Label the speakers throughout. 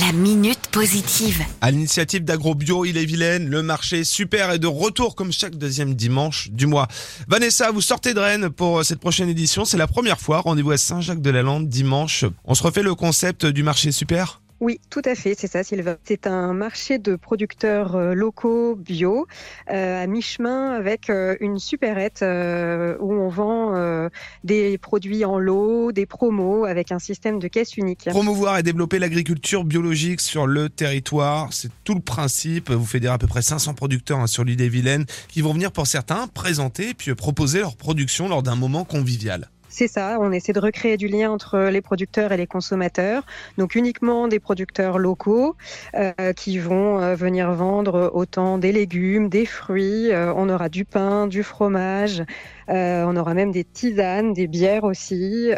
Speaker 1: La minute positive.
Speaker 2: À l'initiative d'AgroBio Ille-et-Vilaine, le marché super est de retour comme chaque deuxième dimanche du mois. Vanessa, vous sortez de Rennes pour cette prochaine édition. C'est la première fois. Rendez-vous à Saint-Jacques-de-la-Lande dimanche. On se refait le concept du marché super?
Speaker 3: Oui, tout à fait, c'est ça, Sylvain. C'est un marché de producteurs euh, locaux bio euh, à mi-chemin avec euh, une supérette où on vend des produits en lot, des promos avec un système de caisse unique.
Speaker 2: Promouvoir et développer l'agriculture biologique sur le territoire, c'est tout le principe. Vous fédérez à peu près 500 producteurs hein, sur l'île des Vilaines qui vont venir pour certains présenter puis proposer leur production lors d'un moment convivial.
Speaker 3: C'est ça, on essaie de recréer du lien entre les producteurs et les consommateurs. Donc uniquement des producteurs locaux euh, qui vont euh, venir vendre autant des légumes, des fruits. Euh, on aura du pain, du fromage. on aura même des tisanes, des bières aussi.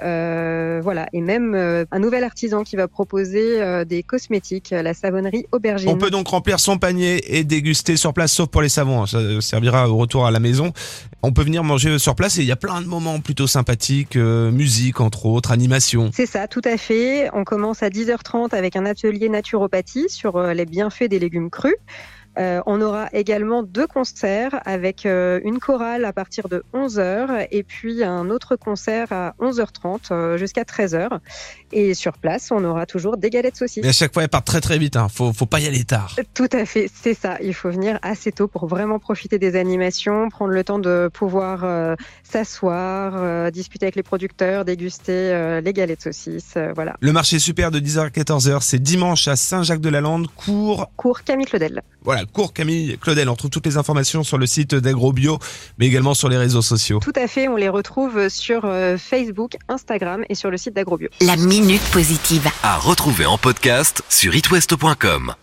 Speaker 3: voilà, et même un nouvel artisan qui va proposer des cosmétiques, la savonnerie aubergine.
Speaker 2: On peut donc remplir son panier et déguster sur place, sauf pour les savons. Hein. Ça servira au retour à la maison. On peut venir manger sur place et il y a plein de moments plutôt sympathiques musique entre autres, animation.
Speaker 3: C'est ça, tout à fait. On commence à 10h30 avec un atelier naturopathie sur euh, les bienfaits des légumes crus. Euh, on aura également deux concerts avec euh, une chorale à partir de 11h et puis un autre concert à 11h30 euh, jusqu'à 13h. Et sur place, on aura toujours des galettes saucisses.
Speaker 2: Mais à chaque fois, elles partent très très vite. Hein. Faut, faut pas y aller tard.
Speaker 3: Tout à fait, c'est ça. Il faut venir assez tôt pour vraiment profiter des animations, prendre le temps de pouvoir s'asseoir, discuter avec les producteurs, déguster les galettes saucisses. voilà.
Speaker 2: Le marché super de 10h à 14h, c'est dimanche à Saint-Jacques-de-la-Lande, cours.
Speaker 3: Cours Camille Claudel.
Speaker 2: Voilà, cours Camille Claudel. On trouve toutes les informations sur le site d'AgroBio, mais également sur les réseaux sociaux.
Speaker 3: Tout à fait, on les retrouve sur euh, Facebook, Instagram et sur le site d'AgroBio.
Speaker 1: La minute positive.
Speaker 4: À retrouver en podcast sur itwest.com.